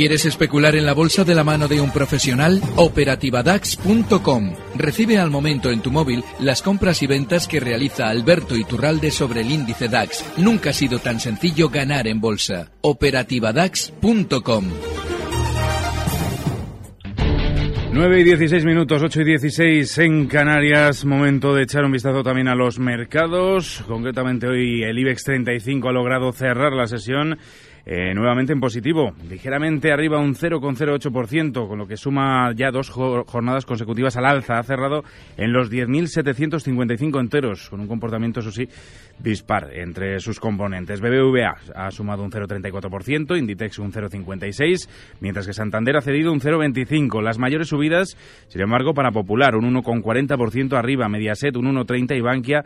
¿Quieres especular en la bolsa de la mano de un profesional? Operativadax.com. Recibe al momento en tu móvil las compras y ventas que realiza Alberto Iturralde sobre el índice DAX. Nunca ha sido tan sencillo ganar en bolsa. Operativadax.com. 9 y 16 minutos, 8 y 16 en Canarias. Momento de echar un vistazo también a los mercados. Concretamente hoy el IBEX 35 ha logrado cerrar la sesión eh, nuevamente en positivo, ligeramente arriba un 0,08%, con lo que suma ya dos jornadas consecutivas al alza. Ha cerrado en los 10.755 enteros, con un comportamiento, eso sí, dispar entre sus componentes. BBVA ha sumado un 0,34%, Inditex un 0,56%, mientras que Santander ha cedido un 0,25%. Las mayores subidas, sin embargo, para Popular, un 1,40% arriba, Mediaset un 1,30% y Bankia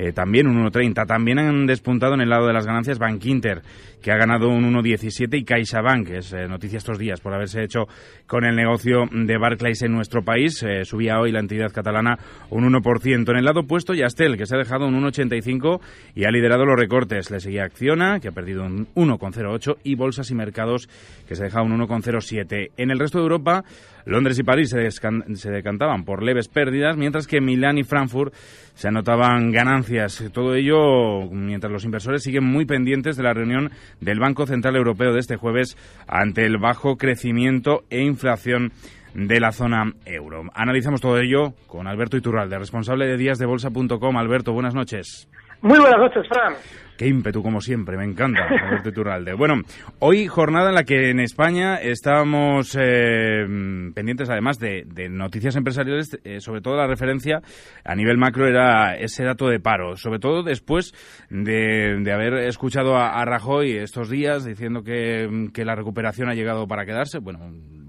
eh, también un 1,30. También han despuntado en el lado de las ganancias Bank Inter, que ha ganado un 1,17 y CaixaBank, que es eh, noticia estos días por haberse hecho con el negocio de Barclays en nuestro país. Eh, subía hoy la entidad catalana un 1%. En el lado opuesto, Yastel, que se ha dejado un 1,85 y ha liderado los recortes. Le seguía Acciona, que ha perdido un 1,08 y Bolsas y Mercados, que se ha dejado un 1,07. En el resto de Europa, Londres y París se, decantaban por leves pérdidas, mientras que Milán y Frankfurt se anotaban ganancias. Todo ello mientras los inversores siguen muy pendientes de la reunión del Banco Central Europeo de este jueves ante el bajo crecimiento e inflación de la zona euro. Analizamos todo ello con Alberto Iturralde, responsable de díasdebolsa.com. Alberto, buenas noches. Muy buenas noches, Fran. Qué ímpetu, como siempre, me encanta Alberto Iturralde. Bueno, hoy jornada en la que en España estábamos eh, pendientes, además de, noticias empresariales, eh, sobre todo la referencia a nivel macro era ese dato de paro, sobre todo después de, haber escuchado a, Rajoy estos días diciendo que, que la recuperación ha llegado para quedarse. Bueno,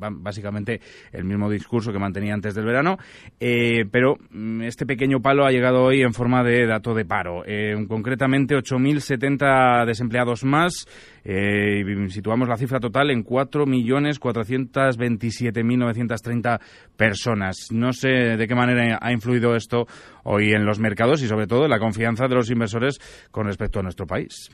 básicamente el mismo discurso que mantenía antes del verano, eh, pero mm, este pequeño palo ha llegado hoy en forma de dato de paro. Eh, concretamente 8.070 desempleados más. Eh, y situamos la cifra total en 4.427.930 personas. No sé de qué manera ha influido esto hoy en los mercados y sobre todo en la confianza de los inversores con respecto a nuestro país.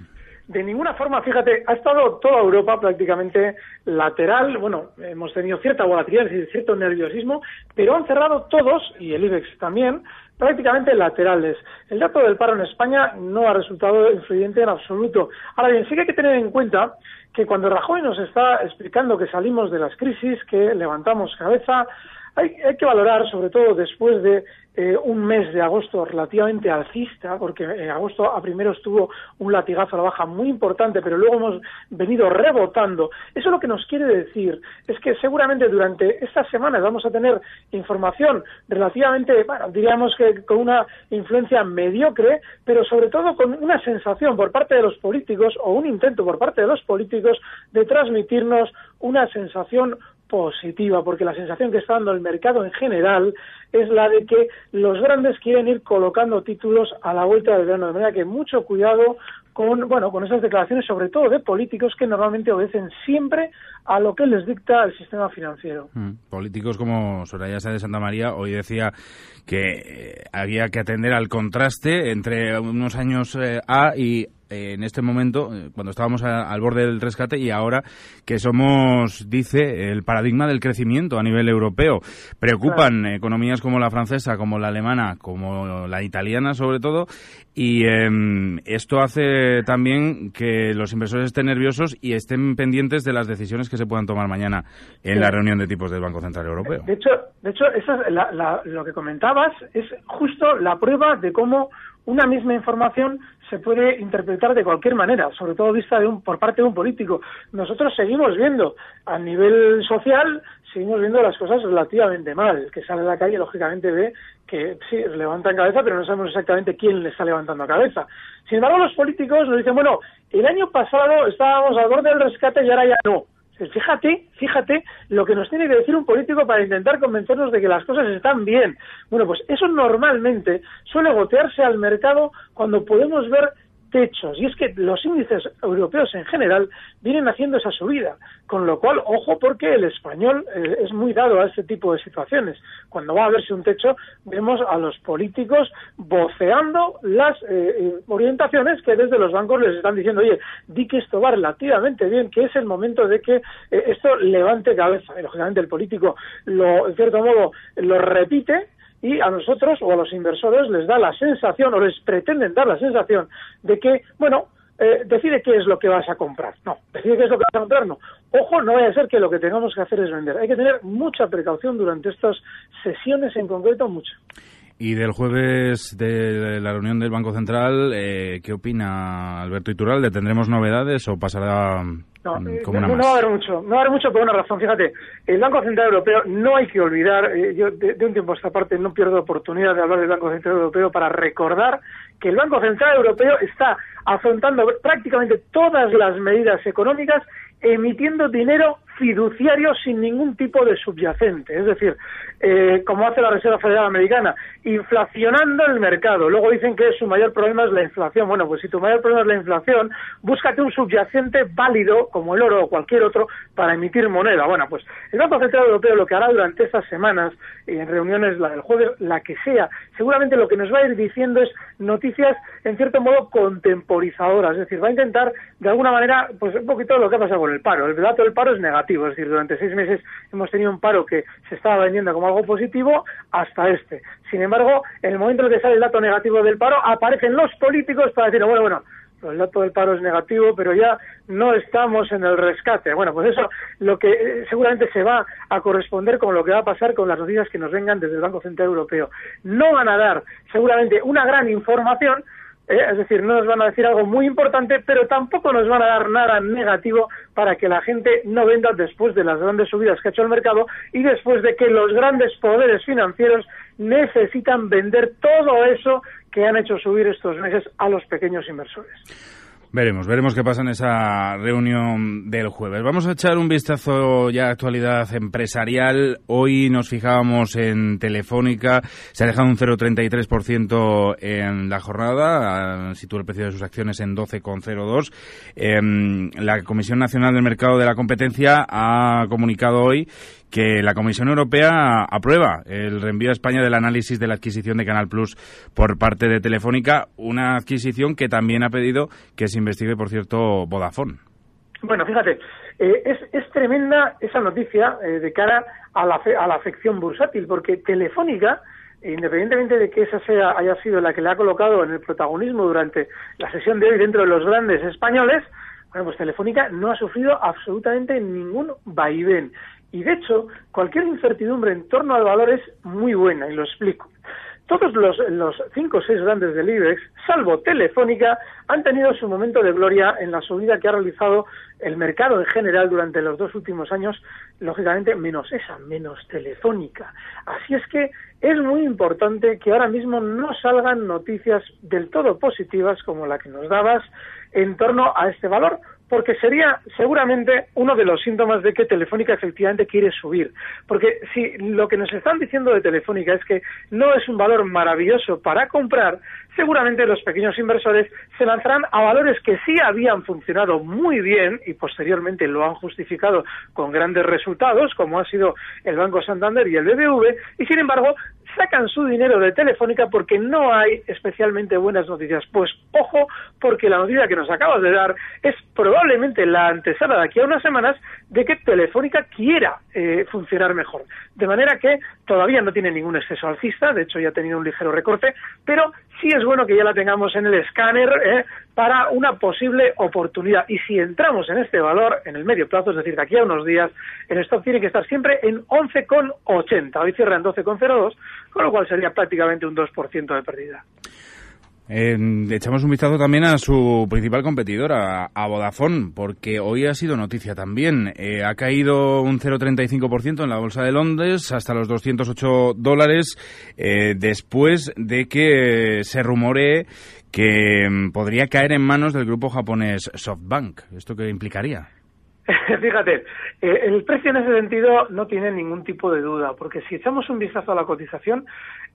De ninguna forma, fíjate, ha estado toda Europa prácticamente lateral. Bueno, hemos tenido cierta volatilidad, y cierto nerviosismo, pero han cerrado todos, y el IBEX también, prácticamente laterales. El dato del paro en España no ha resultado influyente en absoluto. Ahora bien, sí que hay que tener en cuenta que cuando Rajoy nos está explicando que salimos de las crisis, que levantamos cabeza, hay, hay que valorar, sobre todo después de eh, un mes de agosto relativamente alcista, porque en agosto a primero estuvo un latigazo a la baja muy importante, pero luego hemos venido rebotando. Eso lo que nos quiere decir es que seguramente durante estas semanas vamos a tener información relativamente, bueno, diríamos que con una influencia mediocre, pero sobre todo con una sensación por parte de los políticos o un intento por parte de los políticos de transmitirnos una sensación positiva, porque la sensación que está dando el mercado en general es la de que los grandes quieren ir colocando títulos a la vuelta del verano, de manera que mucho cuidado con, bueno, con esas declaraciones, sobre todo de políticos que normalmente obedecen siempre a lo que les dicta el sistema financiero. Mm, políticos como Soraya Sáenz de Santa María hoy decía que eh, había que atender al contraste entre unos años eh, A y eh, en este momento, eh, cuando estábamos al borde del rescate y ahora que somos, dice, el paradigma del crecimiento a nivel europeo. Preocupan economías como la francesa, como la alemana, como la italiana sobre todo, y em, esto hace también que los inversores estén nerviosos y estén pendientes de las decisiones que se puedan tomar mañana en la reunión de tipos del Banco Central Europeo. De hecho, de hecho lo que comentabas es justo la prueba de cómo una misma información se puede interpretar de cualquier manera, sobre todo vista de un, por parte de un político. Nosotros seguimos viendo, a nivel social, seguimos viendo las cosas relativamente mal. Que sale a la calle, lógicamente, ve que sí, levantan cabeza, pero no sabemos exactamente quién le está levantando cabeza. Sin embargo, los políticos nos dicen, bueno, el año pasado estábamos al borde del rescate y ahora ya no. Fíjate, fíjate lo que nos tiene que decir un político para intentar convencernos de que las cosas están bien. Bueno, pues eso normalmente suele gotearse al mercado cuando podemos ver techos. Y es que los índices europeos en general vienen haciendo esa subida. Con lo cual, ojo, porque el español eh, es muy dado a este tipo de situaciones. Cuando va a verse un techo, vemos a los políticos voceando las eh, eh, orientaciones que desde los bancos les están diciendo, oye, di que esto va relativamente bien, que es el momento de que esto levante cabeza. Y, lógicamente, el político, lo, en cierto modo, lo repite y a nosotros o a los inversores les da la sensación o les pretenden dar la sensación de que, bueno, eh, decide qué es lo que vas a comprar. No, decide qué es lo que vas a comprar, no. Ojo, no vaya a ser que lo que tengamos que hacer es vender. Hay que tener mucha precaución durante estas sesiones en concreto, mucha. Y del jueves de la reunión del Banco Central, eh, ¿qué opina Alberto Iturralde? ¿Tendremos novedades o pasará no, mm, eh, no, va a haber mucho, no va a haber mucho por una razón. Fíjate, el Banco Central Europeo no hay que olvidar, eh, yo de, un tiempo a esta parte no pierdo oportunidad de hablar del Banco Central Europeo para recordar que el Banco Central Europeo está afrontando prácticamente todas las medidas económicas emitiendo dinero fiduciario sin ningún tipo de subyacente, es decir, eh, como hace la Reserva Federal Americana, inflacionando el mercado. Luego dicen que su mayor problema es la inflación. Bueno, pues si tu mayor problema es la inflación, búscate un subyacente válido, como el oro o cualquier otro, para emitir moneda. Bueno, pues el Banco Central Europeo lo que hará durante estas semanas, en reuniones, la del jueves, la que sea, seguramente lo que nos va a ir diciendo es noticias, en cierto modo, contemporizadoras. Es decir, va a intentar, de alguna manera, pues un poquito lo que ha pasado con el paro. El dato del paro es negativo. Es decir, durante seis meses hemos tenido un paro que se estaba vendiendo como algo positivo hasta este. Sin embargo, en el momento en que sale el dato negativo del paro, aparecen los políticos para decir, bueno, bueno, el dato del paro es negativo, pero ya no estamos en el rescate. Bueno, pues eso lo que eh, seguramente se va a corresponder con lo que va a pasar con las noticias que nos vengan desde el Banco Central Europeo. No van a dar seguramente una gran información. Es decir, no nos van a decir algo muy importante, pero tampoco nos van a dar nada negativo para que la gente no venda después de las grandes subidas que ha hecho el mercado y después de que los grandes poderes financieros necesitan vender todo eso que han hecho subir estos meses a los pequeños inversores. Veremos, veremos qué pasa en esa reunión del jueves. Vamos a echar un vistazo ya a actualidad empresarial. Hoy nos fijábamos en Telefónica, se ha dejado un 0,33% en la jornada, sitúa el precio de sus acciones en 12,02. Em, la Comisión Nacional del Mercado de la Competencia ha comunicado hoy que la Comisión Europea aprueba el reenvío a España del análisis de la adquisición de Canal Plus por parte de Telefónica, una adquisición que también ha pedido que se investigue, por cierto, Vodafone. Bueno, fíjate, eh, es, tremenda esa noticia eh, de cara a la, a la afección bursátil, porque Telefónica, independientemente de que esa sea, haya sido la que le ha colocado en el protagonismo durante la sesión de hoy dentro de los grandes españoles, bueno, pues Telefónica no ha sufrido absolutamente ningún vaivén. Y de hecho, cualquier incertidumbre en torno al valor es muy buena, y lo explico. Todos los, los cinco o seis grandes del IBEX, salvo Telefónica, han tenido su momento de gloria en la subida que ha realizado el mercado en general durante los dos últimos años, lógicamente menos esa, menos Telefónica. Así es que es muy importante que ahora mismo no salgan noticias del todo positivas como la que nos dabas en torno a este valor, porque sería seguramente uno de los síntomas de que Telefónica efectivamente quiere subir. Porque si lo que nos están diciendo de Telefónica es que no es un valor maravilloso para comprar, seguramente los pequeños inversores se lanzarán a valores que sí habían funcionado muy bien y posteriormente lo han justificado con grandes resultados, como ha sido el Banco Santander y el BBV, y sin embargo sacan su dinero de Telefónica porque no hay especialmente buenas noticias. Pues ojo, porque la noticia que nos acabas de dar es probablemente la antesala de aquí a unas semanas de que Telefónica quiera eh, funcionar mejor. De manera que todavía no tiene ningún exceso alcista, de hecho ya ha tenido un ligero recorte, pero sí es bueno que ya la tengamos en el escáner eh, para una posible oportunidad. Y si entramos en este valor en el medio plazo, es decir, de aquí a unos días, el stock tiene que estar siempre en 11,80. Hoy cierra en 12,02, con lo cual sería prácticamente un 2% de pérdida. Eh, echamos un vistazo también a su principal competidor, a, Vodafone, porque hoy ha sido noticia también. Eh, ha caído un 0,35% en la bolsa de Londres hasta los 208 dólares eh, después de que se rumore que mm, podría caer en manos del grupo japonés SoftBank. ¿Esto qué implicaría? Fíjate, eh, el precio en ese sentido no tiene ningún tipo de duda, porque si echamos un vistazo a la cotización,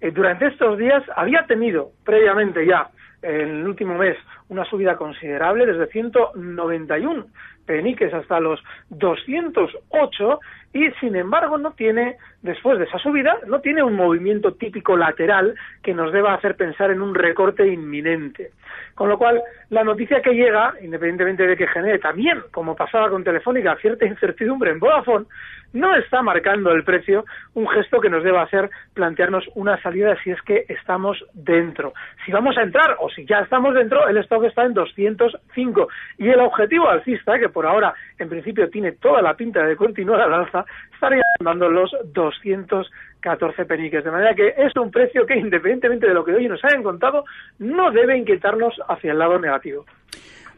eh, durante estos días había tenido previamente ya en el último mes una subida considerable desde 191 peniques hasta los 208 y sin embargo no tiene, después de esa subida, no tiene un movimiento típico lateral que nos deba hacer pensar en un recorte inminente. Con lo cual, la noticia que llega, independientemente de que genere también, como pasaba con Telefónica, cierta incertidumbre en Vodafone, no está marcando el precio un gesto que nos deba hacer plantearnos una salida si es que estamos dentro. Si vamos a entrar o si ya estamos dentro, el stock está en 205 y el objetivo alcista, que por ahora en principio tiene toda la pinta de continuar al alza, estaría dando los 214 peniques. De manera que es un precio que, independientemente de lo que hoy nos hayan contado, no debe inquietarnos hacia el lado negativo.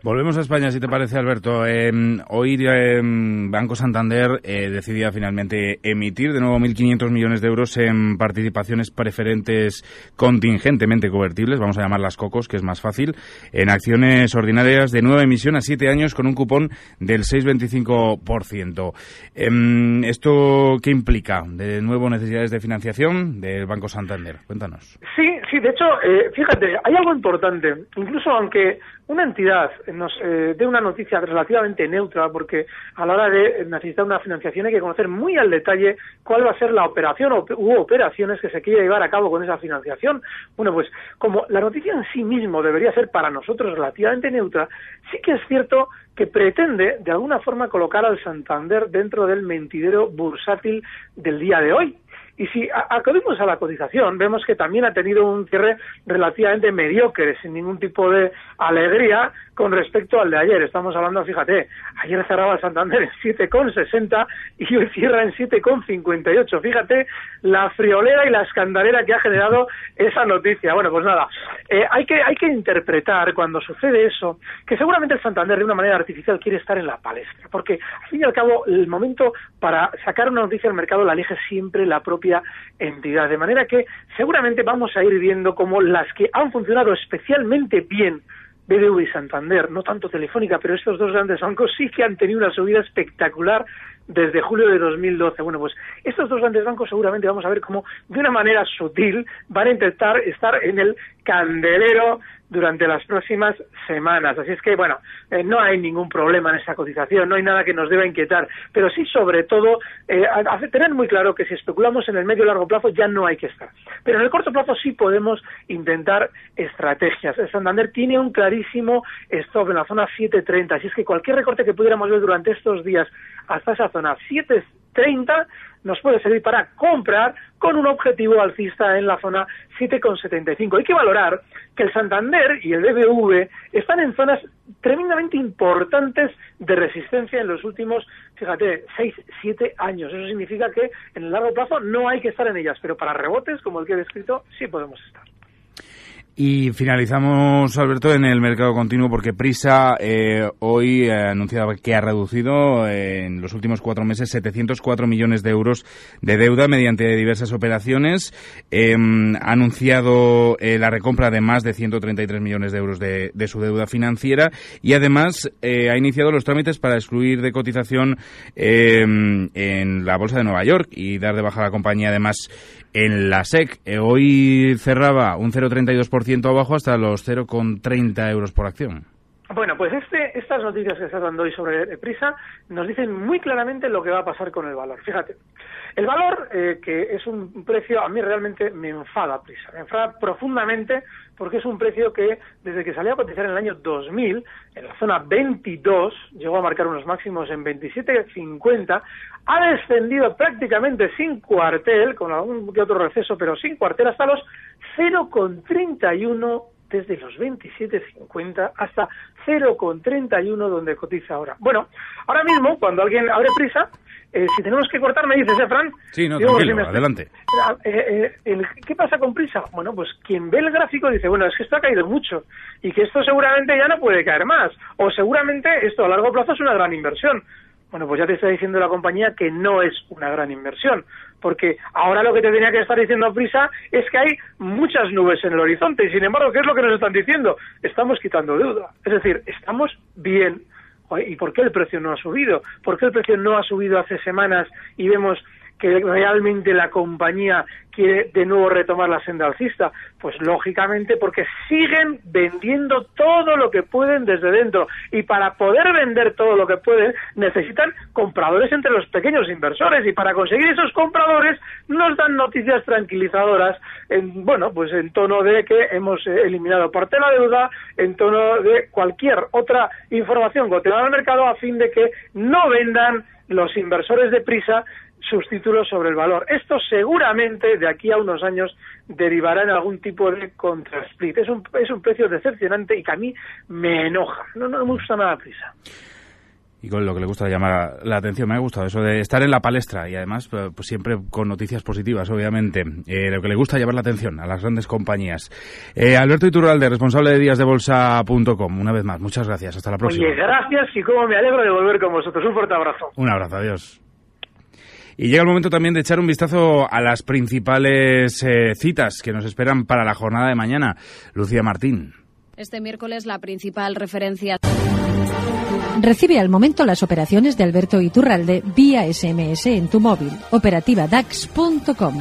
Volvemos a España, si te parece, Alberto. Eh, hoy eh, Banco Santander eh, decidía finalmente emitir de nuevo 1.500 millones de euros en participaciones preferentes contingentemente convertibles, vamos a llamarlas cocos, que es más fácil, en acciones ordinarias de nueva emisión a siete años con un cupón del 6,25%. Em, ¿Esto qué implica? De nuevo, necesidades de financiación del Banco Santander. Cuéntanos. Sí, sí, de hecho, eh, fíjate, hay algo importante. Incluso aunque una entidad nos eh, dé una noticia relativamente neutra, porque a la hora de necesitar una financiación hay que conocer muy al detalle cuál va a ser la operación o, u operaciones que se quiere llevar a cabo con esa financiación. Bueno, pues como la noticia en sí mismo debería ser para nosotros relativamente neutra, sí que es cierto que pretende de alguna forma colocar al Santander dentro del mentidero bursátil del día de hoy. Y si acudimos a la cotización, vemos que también ha tenido un cierre relativamente mediocre, sin ningún tipo de alegría con respecto al de ayer. Estamos hablando, fíjate, ayer cerraba Santander en 7,60 y hoy cierra en 7,58. Fíjate la friolera y la escandalera que ha generado esa noticia. Bueno, pues nada, eh, hay, que, hay que interpretar cuando sucede eso, que seguramente el Santander de una manera artificial quiere estar en la palestra, porque al fin y al cabo el momento para sacar una noticia al mercado la elige siempre la propia entidad. De manera que seguramente vamos a ir viendo como las que han funcionado especialmente bien BBV y Santander, no tanto Telefónica, pero estos dos grandes bancos sí que han tenido una subida espectacular desde julio de 2012. Bueno, pues estos dos grandes bancos seguramente vamos a ver cómo de una manera sutil van a intentar estar en el candelero durante las próximas semanas. Así es que, bueno, eh, no hay ningún problema en esa cotización, no hay nada que nos deba inquietar, pero sí, sobre todo, eh, tener muy claro que si especulamos en el medio y largo plazo ya no hay que estar. Pero en el corto plazo sí podemos intentar estrategias. El Santander tiene un clarísimo stop en la zona 7.30, así es que cualquier recorte que pudiéramos ver durante estos días hasta esa zona 7.30 nos puede servir para comprar con un objetivo alcista en la zona 7,75. Hay que valorar que el Santander y el BBV están en zonas tremendamente importantes de resistencia en los últimos, fíjate, 6, 7 años. Eso significa que en el largo plazo no hay que estar en ellas, pero para rebotes, como el que he descrito, sí podemos estar. Y finalizamos, Alberto, en el mercado continuo porque Prisa eh, hoy ha anunciado que ha reducido eh, en los últimos cuatro meses 704 millones de euros de deuda mediante diversas operaciones. Em, ha anunciado eh, la recompra de más de 133 millones de euros de, de su deuda financiera y además ha iniciado los trámites para excluir de cotización em, en la Bolsa de Nueva York y dar de baja a la compañía además en la SEC. hoy cerraba un 0,32% abajo hasta los 0,30 euros por acción. Bueno, pues este, estas noticias que está dando hoy sobre Prisa nos dicen muy claramente lo que va a pasar con el valor. Fíjate, el valor, eh, que es un precio, a mí realmente me enfada Prisa, me enfada profundamente porque es un precio que desde que salió a cotizar en el año 2000, en la zona 22, llegó a marcar unos máximos en 27,50, ha descendido prácticamente sin cuartel, con algún que otro receso, pero sin cuartel, hasta los 0,31 desde los 27,50 hasta 0,31 donde cotiza ahora. Bueno, ahora mismo, cuando alguien abre prisa, eh, si tenemos que cortar, me dices, ¿eh, Fran? Sí, no, tranquilo, adelante. Eh, eh, ¿Qué pasa con prisa? Bueno, pues quien ve el gráfico dice, bueno, es que esto ha caído mucho y que esto seguramente ya no puede caer más, o seguramente esto a largo plazo es una gran inversión. Bueno, pues ya te está diciendo la compañía que no es una gran inversión, porque ahora lo que te tenía que estar diciendo prisa es que hay muchas nubes en el horizonte y sin embargo, ¿qué es lo que nos están diciendo? Estamos quitando deuda, es decir, estamos bien ¿y por qué el precio no ha subido? ¿Por qué el precio no ha subido hace semanas y vemos que realmente la compañía quiere de nuevo retomar la senda alcista? Pues lógicamente porque siguen vendiendo todo lo que pueden desde dentro y para poder vender todo lo que pueden necesitan compradores entre los pequeños inversores y para conseguir esos compradores nos dan noticias tranquilizadoras en bueno pues en tono de que hemos eliminado parte de la deuda en tono de cualquier otra información continuada al mercado a fin de que no vendan los inversores de prisa sus títulos sobre el valor. Esto seguramente de aquí a unos años derivará en algún tipo de contrasplit. Es un, es un precio decepcionante y que a mí me enoja. No, no me gusta nada prisa y con lo que le gusta llamar la atención. Me ha gustado eso de estar en la palestra y además pues, pues siempre con noticias positivas, obviamente. Eh, lo que le gusta llamar la atención a las grandes compañías. Eh, Alberto Iturralde, responsable de díasdebolsa.com. Una vez más, muchas gracias. Hasta la próxima. Oye, gracias y como me alegro de volver con vosotros. Un fuerte abrazo. Un abrazo, adiós. Y llega el momento también de echar un vistazo a las principales eh, citas que nos esperan para la jornada de mañana. Lucía Martín. Este miércoles la principal referencia. Recibe al momento las operaciones de Alberto Iturralde vía SMS en tu móvil. Operativa DAX.com.